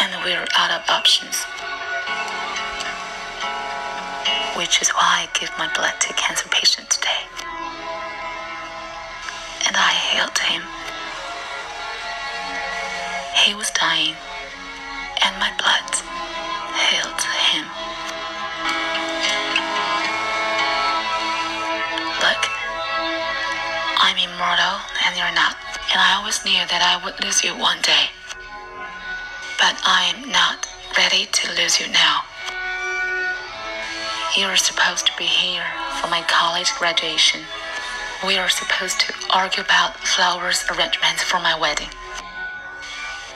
And we're out of options. Which is why I give my blood to cancer patients today. And I hailed him. He was dying, and my blood healed him. Look, I'm immortal, and you're not. And I always knew that I would lose you one day. But I'm not ready to lose you now. You're supposed to be here for my college graduation. We are supposed to argue about flowers arrangements for my wedding.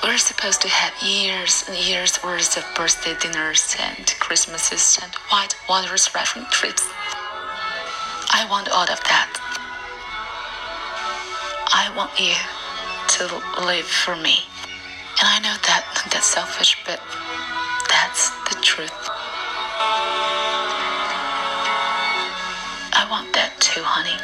We're supposed to have years and years worth of birthday dinners and Christmases and white water rafting trips. I want all of that. I want you to live for me. And I know that that's selfish, but that's the truth. I want that too, honey.